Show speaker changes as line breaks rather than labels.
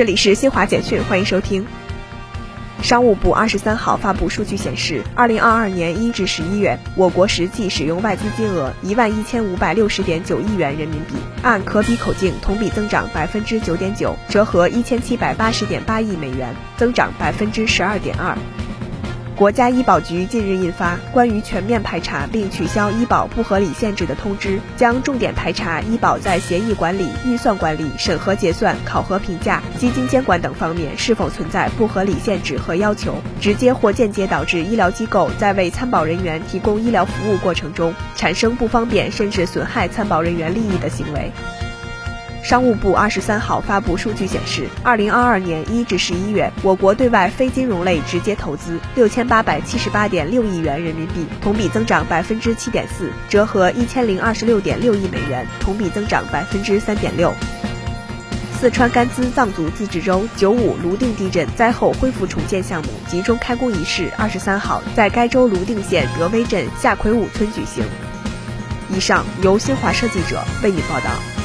这里是新华简讯，欢迎收听。商务部二十三号发布数据显示，二零二二年一至十一月，我国实际使用外资金额一万一千五百六十点九亿元人民币，按可比口径同比增长百分之九点九，折合一千七百八十点八亿美元，增长百分之十二点二。国家医保局近日印发关于全面排查并取消医保不合理限制的通知，将重点排查医保在协议管理、预算管理、审核结算、考核评价、基金监管等方面是否存在不合理限制和要求，直接或间接导致医疗机构在为参保人员提供医疗服务过程中产生不方便甚至损害参保人员利益的行为。商务部二十三号发布数据显示，二零二二年一至十一月，我国对外非金融类直接投资六千八百七十八点六亿元人民币，同比增长百分之七点四，折合一千零二十六点六亿美元，同比增长百分之三点六。四川甘孜藏族自治州九五泸定地震灾后恢复重建项目集中开工仪式二十三号在该州泸定县德威镇夏奎武村举行。以上由新华社记者为您报道。